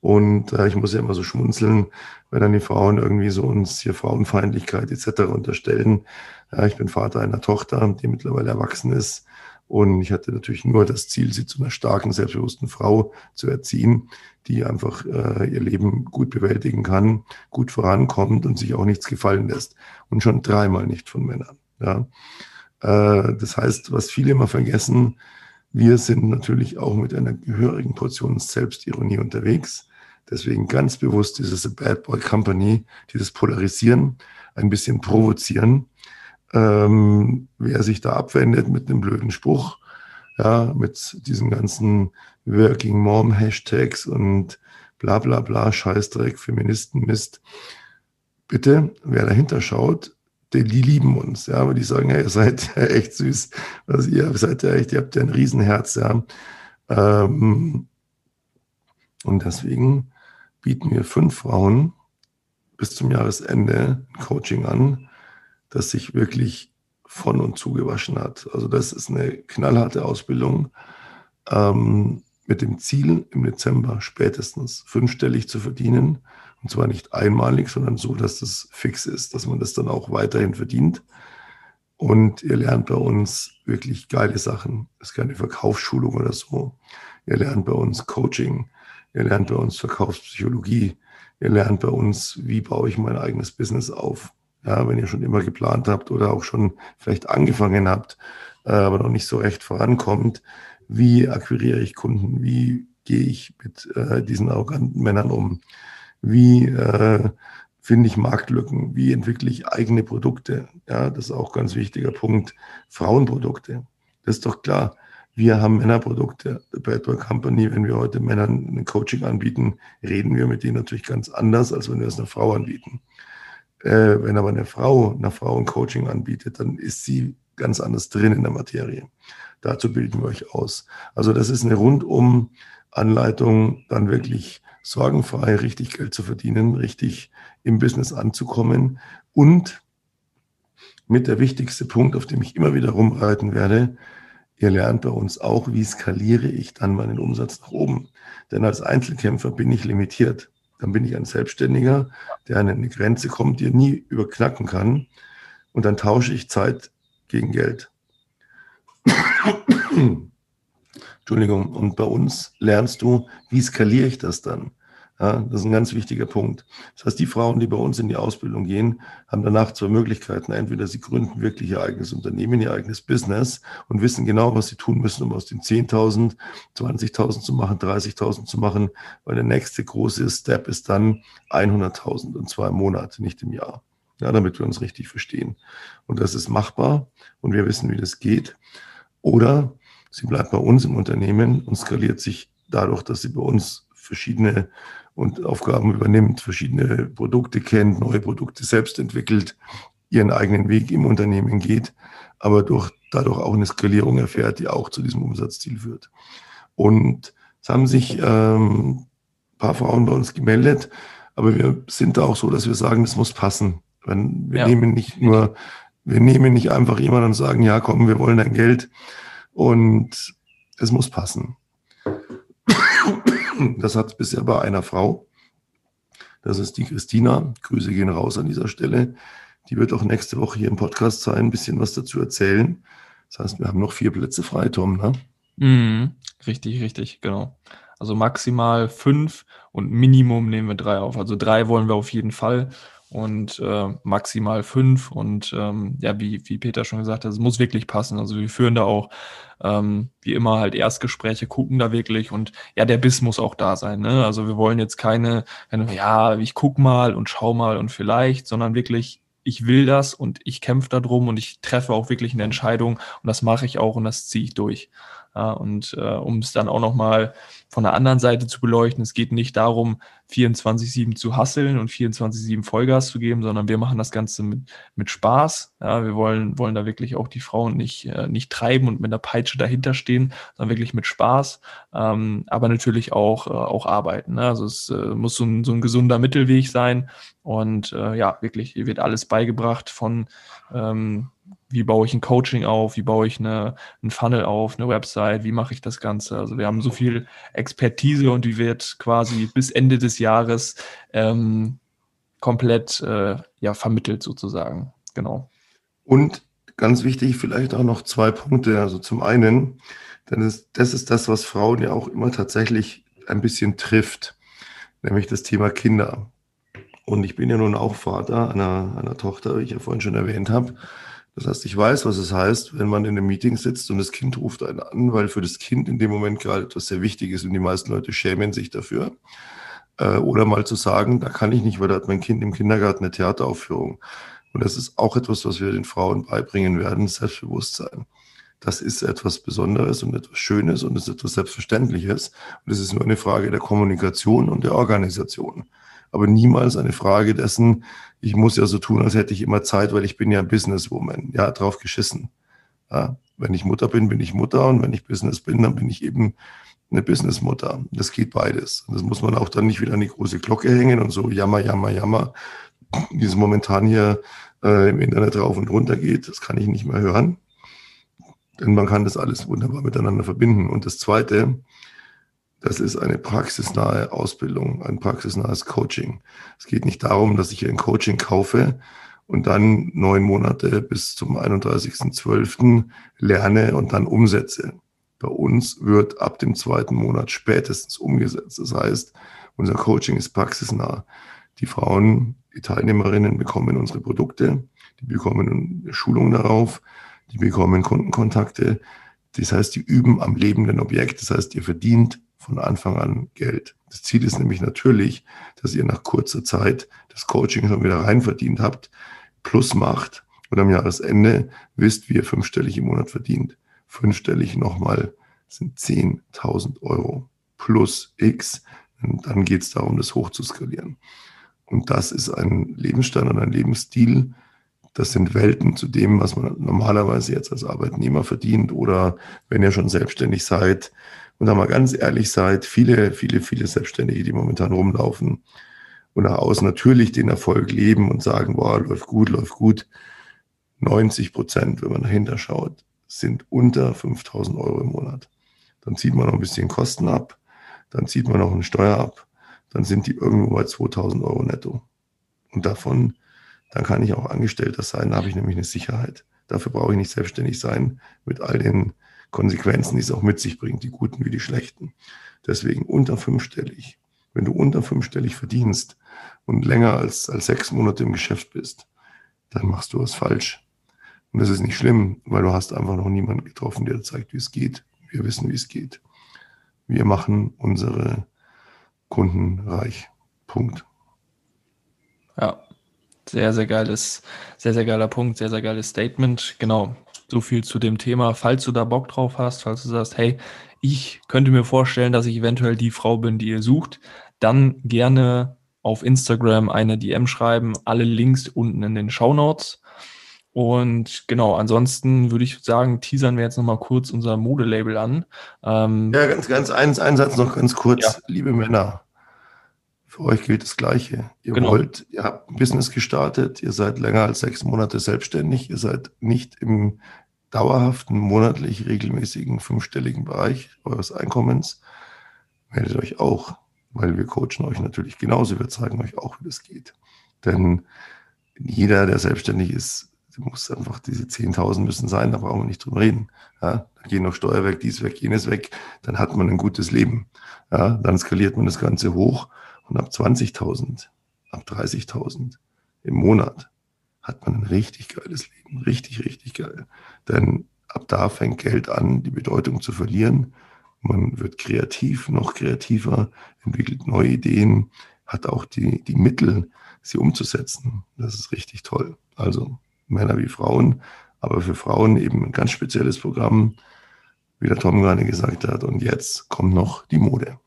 Und äh, ich muss ja immer so schmunzeln, wenn dann die Frauen irgendwie so uns hier Frauenfeindlichkeit etc. unterstellen. Ja, ich bin Vater einer Tochter, die mittlerweile erwachsen ist. Und ich hatte natürlich nur das Ziel, sie zu einer starken, selbstbewussten Frau zu erziehen, die einfach äh, ihr Leben gut bewältigen kann, gut vorankommt und sich auch nichts gefallen lässt. Und schon dreimal nicht von Männern. Ja. Äh, das heißt, was viele immer vergessen, wir sind natürlich auch mit einer gehörigen Portion Selbstironie unterwegs. Deswegen ganz bewusst dieses Bad Boy Company, dieses Polarisieren, ein bisschen provozieren. Ähm, wer sich da abwendet mit einem blöden Spruch, ja, mit diesen ganzen Working Mom Hashtags und bla bla bla, Scheißdreck, Feministen, Mist. Bitte, wer dahinter schaut, die, die lieben uns, ja, aber die sagen, hey, ihr seid echt süß, also ihr seid ja echt, ihr habt ja ein Riesenherz, ja. Ähm, und deswegen bieten wir fünf Frauen bis zum Jahresende Coaching an, das sich wirklich von und zu gewaschen hat. Also das ist eine knallharte Ausbildung ähm, mit dem Ziel, im Dezember spätestens fünfstellig zu verdienen. Und zwar nicht einmalig, sondern so, dass das fix ist, dass man das dann auch weiterhin verdient. Und ihr lernt bei uns wirklich geile Sachen. Es ist keine Verkaufsschulung oder so. Ihr lernt bei uns Coaching. Ihr lernt bei uns Verkaufspsychologie. Ihr lernt bei uns, wie baue ich mein eigenes Business auf. Ja, wenn ihr schon immer geplant habt oder auch schon vielleicht angefangen habt, äh, aber noch nicht so recht vorankommt, wie akquiriere ich Kunden? Wie gehe ich mit äh, diesen arroganten Männern um? Wie äh, finde ich Marktlücken? Wie entwickle ich eigene Produkte? Ja, das ist auch ganz wichtiger Punkt. Frauenprodukte. Das ist doch klar. Wir haben Männerprodukte, The Boy Company. Wenn wir heute Männern ein Coaching anbieten, reden wir mit denen natürlich ganz anders, als wenn wir es einer Frau anbieten. Äh, wenn aber eine Frau einer Frau ein Coaching anbietet, dann ist sie ganz anders drin in der Materie. Dazu bilden wir euch aus. Also das ist eine rundum Anleitung, dann wirklich sorgenfrei richtig Geld zu verdienen, richtig im Business anzukommen und mit der wichtigste Punkt, auf dem ich immer wieder rumreiten werde, Ihr lernt bei uns auch, wie skaliere ich dann meinen Umsatz nach oben. Denn als Einzelkämpfer bin ich limitiert. Dann bin ich ein Selbstständiger, der an eine Grenze kommt, die er nie überknacken kann. Und dann tausche ich Zeit gegen Geld. Entschuldigung. Und bei uns lernst du, wie skaliere ich das dann? Ja, das ist ein ganz wichtiger Punkt. Das heißt, die Frauen, die bei uns in die Ausbildung gehen, haben danach zwei Möglichkeiten. Entweder sie gründen wirklich ihr eigenes Unternehmen, ihr eigenes Business und wissen genau, was sie tun müssen, um aus den 10.000, 20.000 zu machen, 30.000 zu machen, weil der nächste große Step ist dann 100.000 und zwar im Monat, nicht im Jahr. Ja, damit wir uns richtig verstehen. Und das ist machbar und wir wissen, wie das geht. Oder sie bleibt bei uns im Unternehmen und skaliert sich dadurch, dass sie bei uns verschiedene und Aufgaben übernimmt, verschiedene Produkte kennt, neue Produkte selbst entwickelt, ihren eigenen Weg im Unternehmen geht, aber durch, dadurch auch eine Skalierung erfährt, die auch zu diesem Umsatzziel führt. Und es haben sich ähm, ein paar Frauen bei uns gemeldet, aber wir sind da auch so, dass wir sagen, das muss passen. Wir ja. nehmen nicht nur, wir nehmen nicht einfach jemanden und sagen, ja, komm, wir wollen dein Geld und es muss passen. Das hat bisher bei einer Frau. Das ist die Christina. Grüße gehen raus an dieser Stelle. Die wird auch nächste Woche hier im Podcast sein, ein bisschen was dazu erzählen. Das heißt, wir haben noch vier Plätze frei, Tom, ne? Mhm, richtig, richtig, genau. Also maximal fünf und Minimum nehmen wir drei auf. Also drei wollen wir auf jeden Fall und äh, maximal fünf. Und ähm, ja, wie, wie Peter schon gesagt hat, es muss wirklich passen. Also wir führen da auch ähm, wie immer halt Erstgespräche, gucken da wirklich und ja, der Biss muss auch da sein. Ne? Also wir wollen jetzt keine, keine, ja, ich guck mal und schau mal und vielleicht, sondern wirklich ich will das und ich kämpfe darum und ich treffe auch wirklich eine Entscheidung und das mache ich auch und das ziehe ich durch. Ja, und äh, um es dann auch nochmal von der anderen Seite zu beleuchten, es geht nicht darum, 24-7 zu hasseln und 24-7 Vollgas zu geben, sondern wir machen das Ganze mit, mit Spaß. Ja, wir wollen, wollen da wirklich auch die Frauen nicht, äh, nicht treiben und mit einer Peitsche dahinter stehen, sondern wirklich mit Spaß, ähm, aber natürlich auch, äh, auch arbeiten. Ne? Also es äh, muss so ein, so ein gesunder Mittelweg sein und äh, ja, wirklich, hier wird alles beigebracht von ähm, wie baue ich ein Coaching auf, wie baue ich eine, ein Funnel auf, eine Website, wie mache ich das Ganze. Also wir haben so viel Expertise und die wird quasi bis Ende des Jahres ähm, komplett äh, ja, vermittelt sozusagen. Genau. Und ganz wichtig, vielleicht auch noch zwei Punkte. Also zum einen, denn das, das ist das, was Frauen ja auch immer tatsächlich ein bisschen trifft, nämlich das Thema Kinder. Und ich bin ja nun auch Vater einer, einer Tochter, wie ich ja vorhin schon erwähnt habe. Das heißt, ich weiß, was es heißt, wenn man in einem Meeting sitzt und das Kind ruft einen an, weil für das Kind in dem Moment gerade etwas sehr wichtig ist und die meisten Leute schämen sich dafür. Äh, oder mal zu sagen, da kann ich nicht, weil da hat mein Kind im Kindergarten eine Theateraufführung. Und das ist auch etwas, was wir den Frauen beibringen werden, Selbstbewusstsein. Das ist etwas Besonderes und etwas Schönes und ist etwas Selbstverständliches. Und es ist nur eine Frage der Kommunikation und der Organisation aber niemals eine Frage dessen, ich muss ja so tun, als hätte ich immer Zeit, weil ich bin ja Businesswoman. Ja, drauf geschissen. Ja, wenn ich Mutter bin, bin ich Mutter und wenn ich Business bin, dann bin ich eben eine Businessmutter. Das geht beides. Das muss man auch dann nicht wieder an die große Glocke hängen und so jammer, jammer, jammer, wie es momentan hier äh, im Internet rauf und runter geht. Das kann ich nicht mehr hören. Denn man kann das alles wunderbar miteinander verbinden. Und das Zweite, das ist eine praxisnahe Ausbildung, ein praxisnahes Coaching. Es geht nicht darum, dass ich ein Coaching kaufe und dann neun Monate bis zum 31.12. lerne und dann umsetze. Bei uns wird ab dem zweiten Monat spätestens umgesetzt. Das heißt, unser Coaching ist praxisnah. Die Frauen, die Teilnehmerinnen bekommen unsere Produkte, die bekommen Schulung darauf, die bekommen Kundenkontakte. Das heißt, die üben am lebenden Objekt. Das heißt, ihr verdient von Anfang an Geld. Das Ziel ist nämlich natürlich, dass ihr nach kurzer Zeit das Coaching schon wieder rein verdient habt, plus macht und am Jahresende wisst, wie ihr fünfstellig im Monat verdient. Fünfstellig nochmal sind 10.000 Euro plus X. Und dann geht es darum, das hochzuskalieren. Und das ist ein Lebensstandard, ein Lebensstil. Das sind Welten zu dem, was man normalerweise jetzt als Arbeitnehmer verdient oder wenn ihr schon selbstständig seid, und da mal ganz ehrlich seid, viele, viele, viele Selbstständige, die momentan rumlaufen und nach außen natürlich den Erfolg leben und sagen, boah, läuft gut, läuft gut. 90 Prozent, wenn man dahinter schaut, sind unter 5000 Euro im Monat. Dann zieht man noch ein bisschen Kosten ab, dann zieht man noch eine Steuer ab, dann sind die irgendwo bei 2000 Euro netto. Und davon, dann kann ich auch Angestellter sein, da habe ich nämlich eine Sicherheit. Dafür brauche ich nicht selbstständig sein mit all den Konsequenzen, die es auch mit sich bringt, die guten wie die schlechten. Deswegen unter fünfstellig Wenn du unter fünfstellig verdienst und länger als, als sechs Monate im Geschäft bist, dann machst du was falsch. Und das ist nicht schlimm, weil du hast einfach noch niemanden getroffen, der zeigt, wie es geht. Wir wissen, wie es geht. Wir machen unsere Kunden reich. Punkt. Ja, sehr, sehr geiles, sehr, sehr geiler Punkt, sehr, sehr geiles Statement. Genau. So viel zu dem Thema. Falls du da Bock drauf hast, falls du sagst, hey, ich könnte mir vorstellen, dass ich eventuell die Frau bin, die ihr sucht, dann gerne auf Instagram eine DM schreiben. Alle Links unten in den Show Notes. Und genau, ansonsten würde ich sagen, teasern wir jetzt nochmal kurz unser Modelabel an. Ähm, ja, ganz, ganz eins, ein Satz noch ganz kurz. Ja. Liebe Männer, für euch gilt das Gleiche. Ihr genau. wollt, ihr habt ein Business gestartet, ihr seid länger als sechs Monate selbstständig, ihr seid nicht im dauerhaften, monatlich regelmäßigen fünfstelligen Bereich eures Einkommens. Meldet euch auch, weil wir coachen euch natürlich genauso. Wir zeigen euch auch, wie das geht. Denn jeder, der selbstständig ist, muss einfach diese 10.000 müssen sein, da brauchen wir nicht drüber reden. Ja, da gehen noch Steuer weg, dies weg, jenes weg, dann hat man ein gutes Leben. Ja, dann skaliert man das Ganze hoch und ab 20.000, ab 30.000 im Monat hat man ein richtig geiles Leben. Richtig, richtig geil. Denn ab da fängt Geld an, die Bedeutung zu verlieren. Man wird kreativ, noch kreativer, entwickelt neue Ideen, hat auch die, die Mittel, sie umzusetzen. Das ist richtig toll. Also Männer wie Frauen, aber für Frauen eben ein ganz spezielles Programm, wie der Tom gerade gesagt hat. Und jetzt kommt noch die Mode.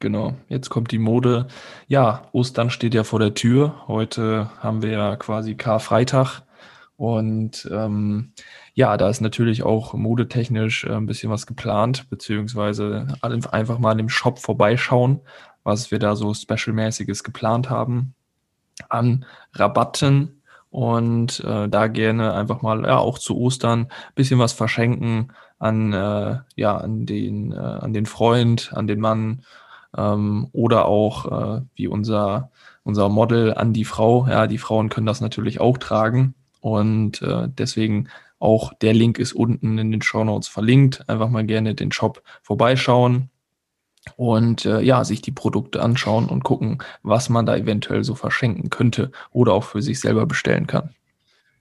Genau, jetzt kommt die Mode. Ja, Ostern steht ja vor der Tür. Heute haben wir ja quasi Karfreitag. Und ähm, ja, da ist natürlich auch modetechnisch äh, ein bisschen was geplant, beziehungsweise einfach mal im Shop vorbeischauen, was wir da so Special-mäßiges geplant haben an Rabatten und äh, da gerne einfach mal ja auch zu Ostern ein bisschen was verschenken an äh, ja an den äh, an den Freund, an den Mann ähm, oder auch äh, wie unser, unser Model an die Frau. Ja, die Frauen können das natürlich auch tragen und äh, deswegen auch der Link ist unten in den Show Notes verlinkt. Einfach mal gerne den Shop vorbeischauen und äh, ja, sich die Produkte anschauen und gucken, was man da eventuell so verschenken könnte oder auch für sich selber bestellen kann.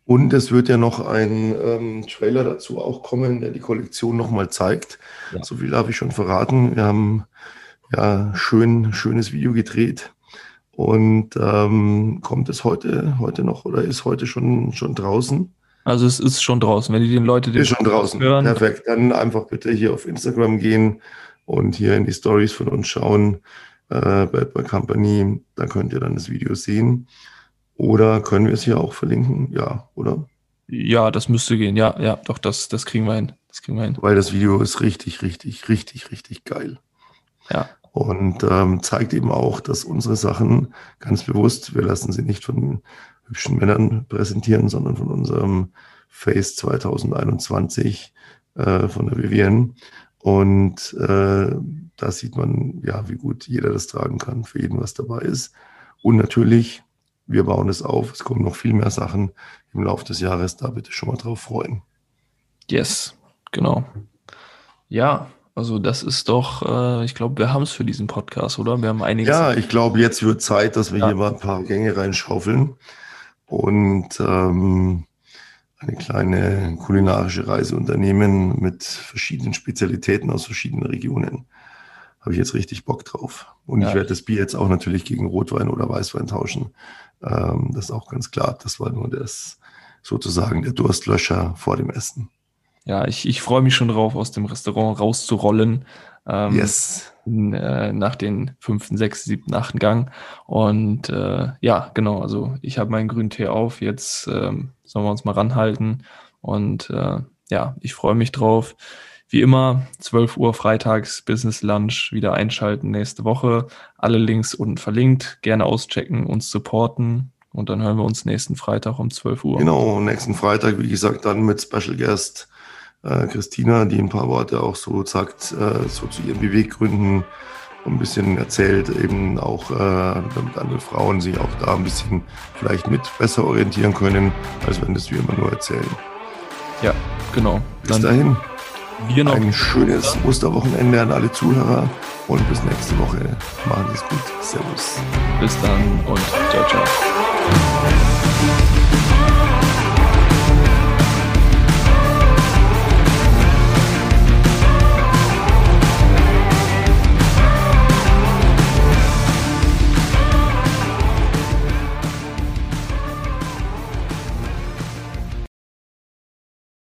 Und es wird ja noch ein ähm, Trailer dazu auch kommen, der die Kollektion nochmal zeigt. Ja. So viel darf ich schon verraten. Wir haben ja, schön, schönes Video gedreht. Und ähm, kommt es heute, heute noch oder ist heute schon, schon draußen? Also es ist schon draußen. Wenn die den Leute den ist schon draußen. hören. Perfekt. Dann einfach bitte hier auf Instagram gehen und hier in die Stories von uns schauen. Äh, Bad Boy Company, da könnt ihr dann das Video sehen. Oder können wir es hier auch verlinken? Ja, oder? Ja, das müsste gehen. Ja, ja, doch, das, das kriegen wir hin. Das kriegen wir hin. Weil das Video ist richtig, richtig, richtig, richtig geil. Ja. Und ähm, zeigt eben auch, dass unsere Sachen ganz bewusst, wir lassen sie nicht von hübschen Männern präsentieren, sondern von unserem Face 2021 äh, von der Vivienne. Und äh, da sieht man, ja, wie gut jeder das tragen kann, für jeden was dabei ist. Und natürlich, wir bauen es auf. Es kommen noch viel mehr Sachen im Laufe des Jahres. Da bitte schon mal drauf freuen. Yes, genau. Ja, also das ist doch, äh, ich glaube, wir haben es für diesen Podcast, oder? Wir haben einiges. Ja, ich glaube, jetzt wird Zeit, dass wir ja. hier mal ein paar Gänge reinschaufeln und ähm, eine kleine kulinarische Reise unternehmen mit verschiedenen Spezialitäten aus verschiedenen Regionen. Habe ich jetzt richtig Bock drauf. Und ja. ich werde das Bier jetzt auch natürlich gegen Rotwein oder Weißwein tauschen. Ähm, das ist auch ganz klar. Das war nur das sozusagen der Durstlöscher vor dem Essen ja, ich, ich freue mich schon drauf, aus dem Restaurant rauszurollen. Ähm, yes. In, äh, nach den fünften, sechsten, siebten, achten Gang. Und äh, ja, genau, also ich habe meinen grünen Tee auf. Jetzt ähm, sollen wir uns mal ranhalten. Und äh, ja, ich freue mich drauf. Wie immer, 12 Uhr freitags Business Lunch wieder einschalten nächste Woche. Alle Links unten verlinkt. Gerne auschecken, uns supporten. Und dann hören wir uns nächsten Freitag um 12 Uhr. Genau, nächsten Freitag, wie gesagt, dann mit Special Guest äh, Christina, die ein paar Worte auch so sagt, äh, so zu ihren Beweggründen ein bisschen erzählt, eben auch, äh, damit andere Frauen sich auch da ein bisschen vielleicht mit besser orientieren können, als wenn das wir immer nur erzählen. Ja, genau. Bis dahin. Wir noch ein schönes Osterwochenende an alle Zuhörer und bis nächste Woche. Machen Sie es gut. Servus. Bis dann und ciao, ciao.